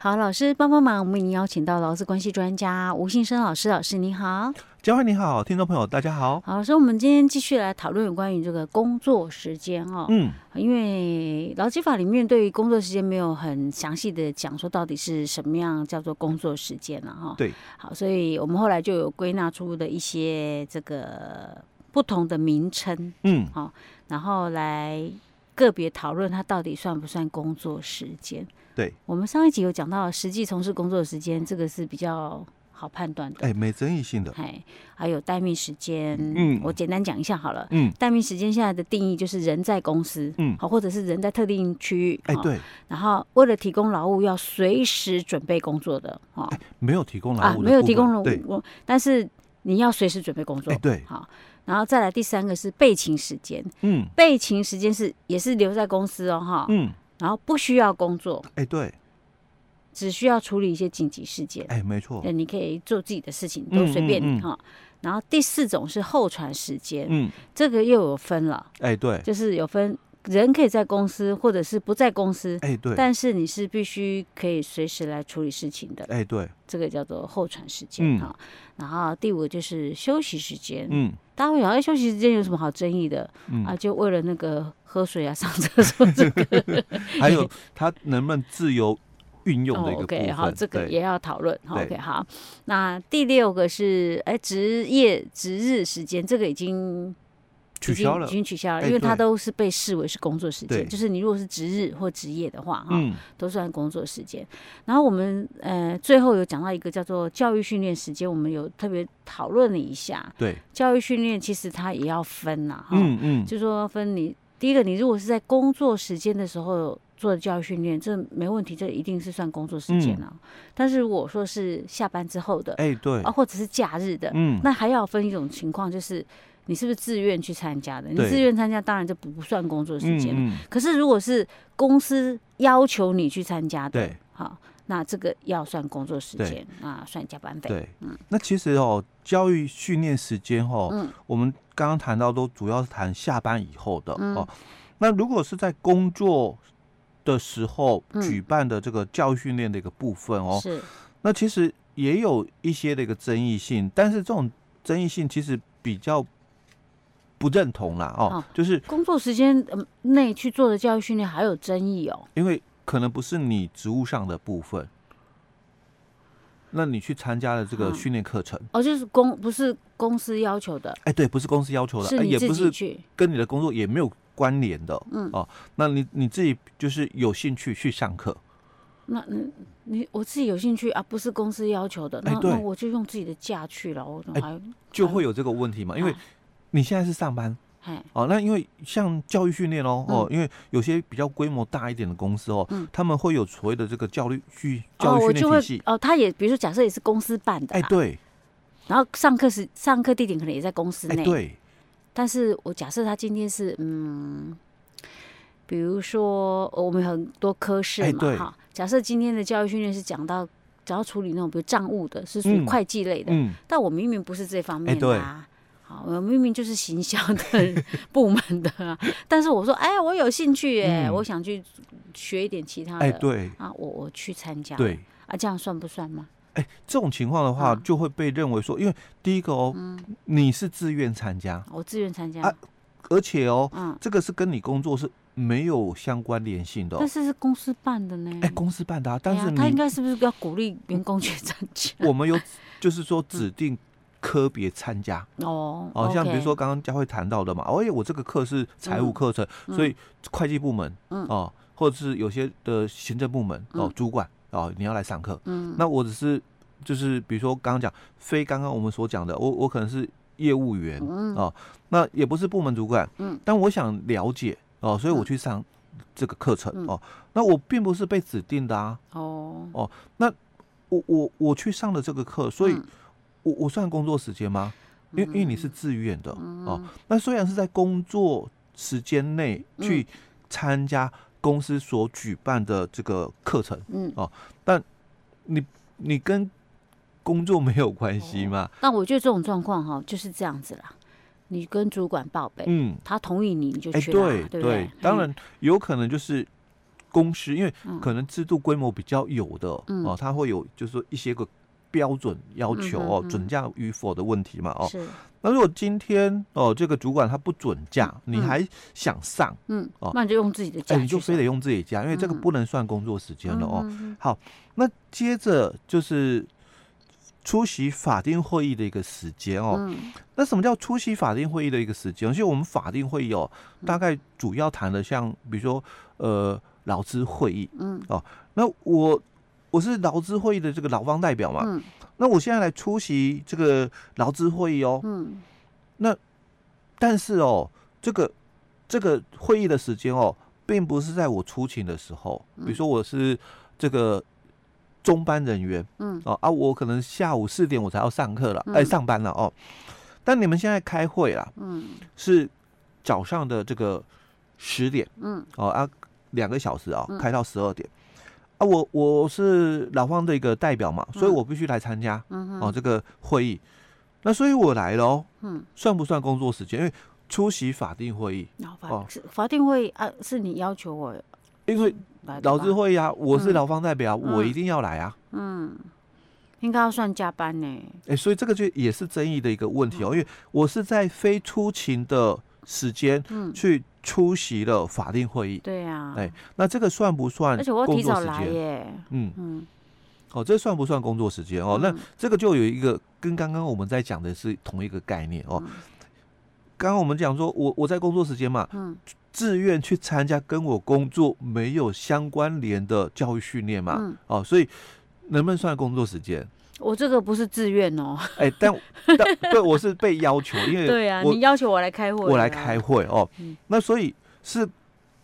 好，老师帮帮忙，我们已经邀请到劳资关系专家吴信生老师，老师你好。嘉惠你好，听众朋友大家好。好，所以我们今天继续来讨论有关于这个工作时间哦。嗯，因为劳基法里面对于工作时间没有很详细的讲说到底是什么样叫做工作时间了哈。对。好，所以我们后来就有归纳出的一些这个不同的名称。嗯。好，然后来。个别讨论它到底算不算工作时间？对，我们上一集有讲到实际从事工作时间，这个是比较好判断的。哎，没争议性的。哎，还有待命时间，嗯，我简单讲一下好了。嗯，待命时间现在的定义就是人在公司，嗯，好，或者是人在特定区域。哎，对。然后为了提供劳务，要随时准备工作的。哦，没有提供劳务啊，没有提供劳务，但是你要随时准备工作。哎，对。好。然后再来第三个是备勤时间，嗯，备勤时间是也是留在公司哦，哈，嗯，然后不需要工作，哎，对，只需要处理一些紧急事件，哎，没错，你可以做自己的事情，都随便你哈。然后第四种是候船时间，嗯，这个又有分了，哎，对，就是有分。人可以在公司，或者是不在公司，哎，对，但是你是必须可以随时来处理事情的，哎，对，这个叫做候船时间哈。然后第五个就是休息时间，嗯，大家会想，哎，休息时间有什么好争议的？啊，就为了那个喝水啊、上厕所这个，还有他能不能自由运用的一个部分，OK，好，这个也要讨论。OK，好，那第六个是哎，职业值日时间，这个已经。取消了，已经取消了，因为它都是被视为是工作时间。就是你如果是值日或值夜的话，哈，都算工作时间。然后我们呃最后有讲到一个叫做教育训练时间，我们有特别讨论了一下。对，教育训练其实它也要分呐，哈，嗯嗯，就说分你第一个，你如果是在工作时间的时候做的教育训练，这没问题，这一定是算工作时间啊。但是如果说是下班之后的，哎对，啊或者是假日的，嗯，那还要分一种情况就是。你是不是自愿去参加的？你自愿参加，当然就不算工作时间。嗯嗯、可是如果是公司要求你去参加的，对，好，那这个要算工作时间，啊算加班费。对，嗯。那其实哦，教育训练时间哦，嗯、我们刚刚谈到都主要是谈下班以后的、嗯、哦。那如果是在工作的时候举办的这个教育训练的一个部分哦，是。那其实也有一些的一个争议性，但是这种争议性其实比较。不认同啦，哦，哦就是工作时间内去做的教育训练还有争议哦，因为可能不是你职务上的部分，那你去参加了这个训练课程。哦，就是公不是公司要求的，哎，对，不是公司要求的，是你自己去，跟你的工作也没有关联的，嗯。哦，那你你自己就是有兴趣去上课，那你你我自己有兴趣啊，不是公司要求的，那那我就用自己的假去了，我还就会有这个问题嘛，因为。你现在是上班，哦，那因为像教育训练哦，哦，因为有些比较规模大一点的公司哦，他们会有所谓的这个教育训教育训练体系。哦，他也比如说假设也是公司办的，哎对，然后上课时上课地点可能也在公司内，对，但是我假设他今天是嗯，比如说我们很多科室嘛哈，假设今天的教育训练是讲到只要处理那种比如账务的，是属于会计类的，嗯，但我明明不是这方面的啊。好，我明明就是行销的 部门的啊，但是我说，哎，我有兴趣哎，嗯、我想去学一点其他的，哎，对啊，我我去参加，对啊，这样算不算吗？哎，这种情况的话，就会被认为说，啊、因为第一个哦，嗯、你是自愿参加，我自愿参加啊，而且哦，嗯，这个是跟你工作是没有相关联性的，但是是公司办的呢，哎，公司办的啊，但是他应该是不是要鼓励员工去参加？我们有 就是说指定。科别参加。哦，哦，像比如说刚刚佳慧谈到的嘛，哦，我这个课是财务课程，所以会计部门哦，或者是有些的行政部门哦，主管哦，你要来上课，嗯，那我只是就是比如说刚刚讲非刚刚我们所讲的，我我可能是业务员哦，那也不是部门主管，嗯，但我想了解哦，所以我去上这个课程哦，那我并不是被指定的啊，哦。哦，那我我我去上了这个课，所以。我我算工作时间吗？因为因为你是自愿的、嗯、哦。那虽然是在工作时间内去参加公司所举办的这个课程，嗯哦，但你你跟工作没有关系吗？那我觉得这种状况哈就是这样子啦。你跟主管报备，嗯，他同意你，你就去对对，当然有可能就是公司，因为可能制度规模比较有的、嗯、哦，他会有就是说一些个标准要求哦，准假与否的问题嘛哦。那如果今天哦，这个主管他不准假，嗯、你还想上？嗯，哦，那你就用自己的假，欸，你就非得用自己假，因为这个不能算工作时间了哦。嗯、好，那接着就是出席法定会议的一个时间哦。嗯、那什么叫出席法定会议的一个时间？其实我们法定会议哦，大概主要谈的像比如说呃劳资会议，嗯，哦，那我我是劳资会议的这个劳方代表嘛。嗯。那我现在来出席这个劳资会议哦，嗯，那但是哦，这个这个会议的时间哦，并不是在我出勤的时候，比如说我是这个中班人员，嗯，哦啊，我可能下午四点我才要上课了，哎，上班了哦，但你们现在开会啦，嗯，是早上的这个十点，嗯，哦啊，两个小时啊，开到十二点。啊，我我是老方的一个代表嘛，所以我必须来参加、嗯、哦这个会议。那所以我来了哦，嗯，算不算工作时间？因为出席法定会议哦，法定会议啊，是你要求我，因为劳资会议啊，我是劳方代表，嗯、我一定要来啊。嗯，应该要算加班呢。哎、欸，所以这个就也是争议的一个问题哦，因为我是在非出勤的时间去。出席了法定会议，对呀，哎，那这个算不算？而且我提早来耶，嗯。嗯，哦，这算不算工作时间？哦？那这个就有一个跟刚刚我们在讲的是同一个概念哦。刚刚我们讲说我我在工作时间嘛，嗯，自愿去参加跟我工作没有相关联的教育训练嘛，哦，所以能不能算工作时间？我这个不是自愿哦，哎，但但 对，我是被要求，因为对啊，你要求我来开会，我来开会哦。那所以是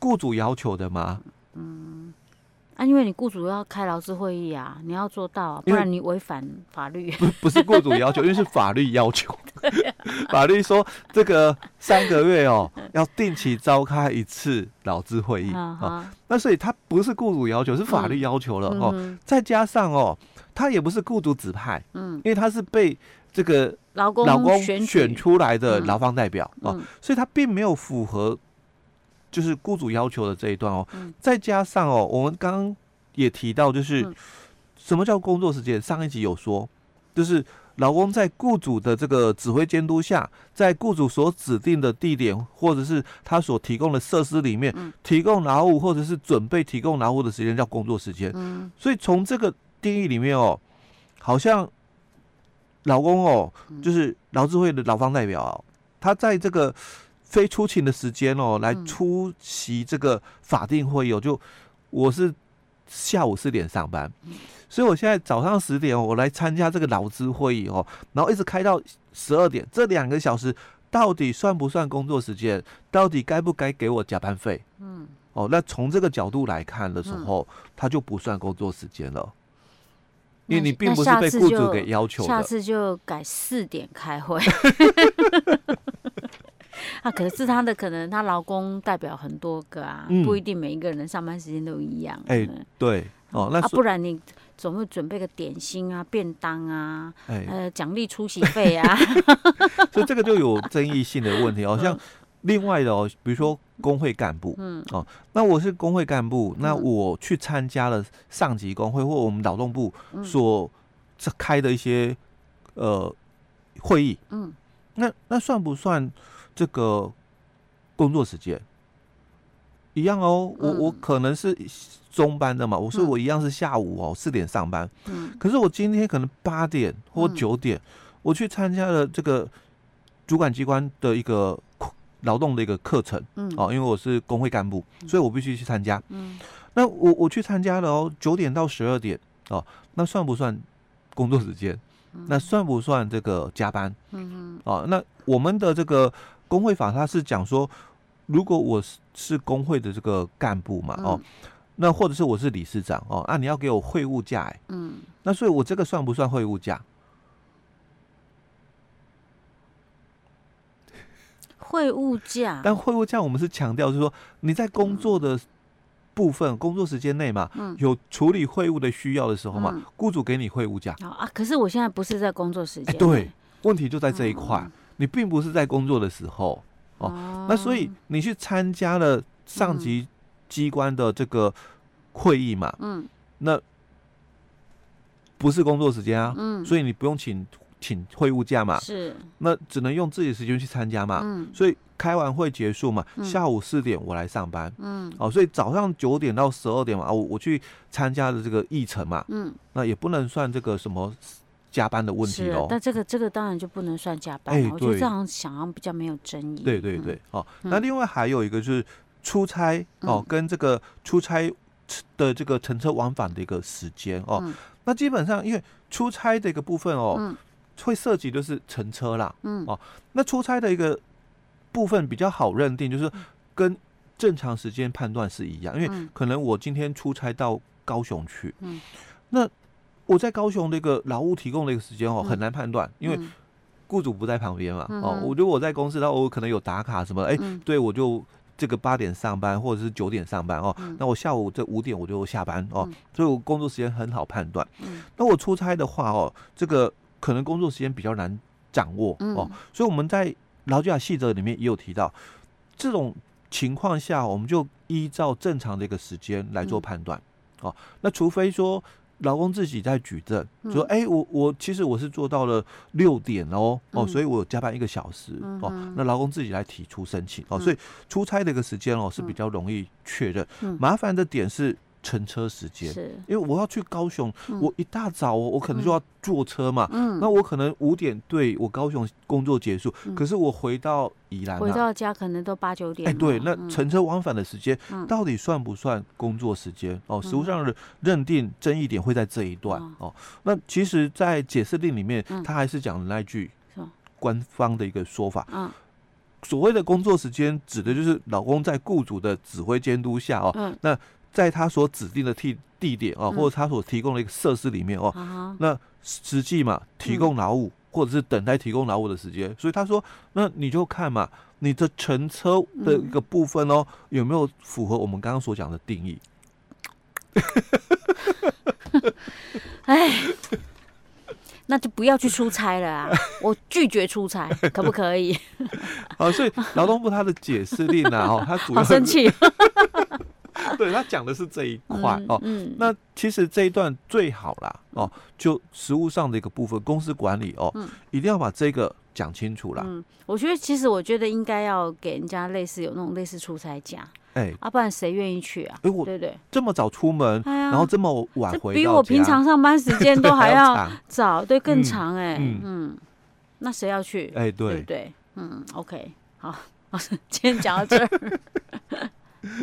雇主要求的吗？嗯，啊，因为你雇主要开劳资会议啊，你要做到，啊不然你违反法律。不不是雇主要求，因为是法律要求。法律说这个三个月哦，要定期召开一次劳资会议啊。那所以他不是雇主要求，是法律要求了哦。再加上哦。他也不是雇主指派，嗯，因为他是被这个劳工劳工选出来的劳方代表啊，所以他并没有符合就是雇主要求的这一段哦。再加上哦，我们刚刚也提到，就是什么叫工作时间？上一集有说，就是劳工在雇主的这个指挥监督下，在雇主所指定的地点或者是他所提供的设施里面提供劳务，或者是准备提供劳务的时间叫工作时间。嗯，所以从这个。定义里面哦，好像老公哦，就是劳资会的劳方代表哦，他在这个非出勤的时间哦，来出席这个法定会议哦，就我是下午四点上班，所以我现在早上十点我来参加这个劳资会议哦，然后一直开到十二点，这两个小时到底算不算工作时间？到底该不该给我加班费？嗯，哦，那从这个角度来看的时候，它就不算工作时间了。因为你并不是被雇主给要求的，下次就改四点开会。啊，可是他的可能他劳工代表很多个啊，嗯、不一定每一个人上班时间都一样。哎、欸，对哦，那、啊、不然你总会准备个点心啊、便当啊，欸、呃，奖励出席费啊。所以这个就有争议性的问题，好像。另外的哦，比如说工会干部，嗯，哦，那我是工会干部，那我去参加了上级工会或我们劳动部所开的一些呃会议，嗯，那那算不算这个工作时间？一样哦，我我可能是中班的嘛，我说我一样是下午哦四点上班，嗯，可是我今天可能八点或九点我去参加了这个主管机关的一个。劳动的一个课程，嗯，哦，因为我是工会干部，所以我必须去参加。嗯，那我我去参加了哦，九点到十二点，哦，那算不算工作时间？那算不算这个加班？嗯，哦，那我们的这个工会法，它是讲说，如果我是是工会的这个干部嘛，哦，那或者是我是理事长，哦，那你要给我会务假，哎，嗯，那所以我这个算不算会务假？会务假，但会务假我们是强调，就是说你在工作的部分、嗯、工作时间内嘛，嗯、有处理会务的需要的时候嘛，雇、嗯、主给你会务假。啊，可是我现在不是在工作时间、欸。对，问题就在这一块，嗯、你并不是在工作的时候哦。哦，那所以你去参加了上级机关的这个会议嘛，嗯，那不是工作时间啊，嗯，所以你不用请请会务假嘛，是，那只能用自己的时间去参加嘛，嗯，所以开完会结束嘛，下午四点我来上班，嗯，哦，所以早上九点到十二点嘛，我我去参加的这个议程嘛，嗯，那也不能算这个什么加班的问题哦。但这个这个当然就不能算加班，哎，我觉得这样想要比较没有争议。对对对，哦，那另外还有一个就是出差哦，跟这个出差的这个乘车往返的一个时间哦，那基本上因为出差的一个部分哦，会涉及的是乘车啦，嗯，哦，那出差的一个部分比较好认定，就是跟正常时间判断是一样，因为可能我今天出差到高雄去，嗯，那我在高雄那个劳务提供的一个时间哦，很难判断，因为雇主不在旁边嘛，哦，我觉得我在公司，那我可能有打卡什么，哎，对我就。这个八点上班或者是九点上班哦，嗯、那我下午这五点我就下班哦，嗯、所以我工作时间很好判断。嗯、那我出差的话哦，这个可能工作时间比较难掌握哦，嗯、所以我们在劳基法细则里面也有提到，这种情况下我们就依照正常的一个时间来做判断、嗯、哦。那除非说。劳工自己在举证，说：“哎、欸，我我其实我是做到了六点哦，哦，所以我加班一个小时哦。那劳工自己来提出申请哦，所以出差的一个时间哦是比较容易确认。麻烦的点是。”乘车时间，是。因为我要去高雄，嗯、我一大早我可能就要坐车嘛，嗯、那我可能五点对我高雄工作结束，嗯、可是我回到宜兰、啊，回到家可能都八九点。哎，欸、对，那乘车往返的时间到底算不算工作时间？嗯、哦，实务上的认定争议点会在这一段、嗯、哦。那其实，在解释令里面，他还是讲了那句官方的一个说法，嗯，所谓的工作时间指的就是老公在雇主的指挥监督下哦，嗯、那。在他所指定的地地点哦，或者他所提供的一个设施里面哦，那实际嘛，提供劳务或者是等待提供劳务的时间，所以他说，那你就看嘛，你的乘车的一个部分哦，有没有符合我们刚刚所讲的定义？哎，那就不要去出差了啊！我拒绝出差，可不可以？好，所以劳动部他的解释令呢，哦，他主要好生气。对，他讲的是这一块、嗯、哦，嗯、那其实这一段最好啦哦，就实务上的一个部分，公司管理哦，嗯、一定要把这个讲清楚啦。嗯，我觉得其实我觉得应该要给人家类似有那种类似出差假，哎、不然谁愿意去啊？哎、欸，我对对，这么早出门，哎、然后这么晚回，比我平常上班时间都还要早，对，更长哎、欸，嗯，嗯，那谁要去？哎、对，对，嗯，OK，好，今天讲到这儿。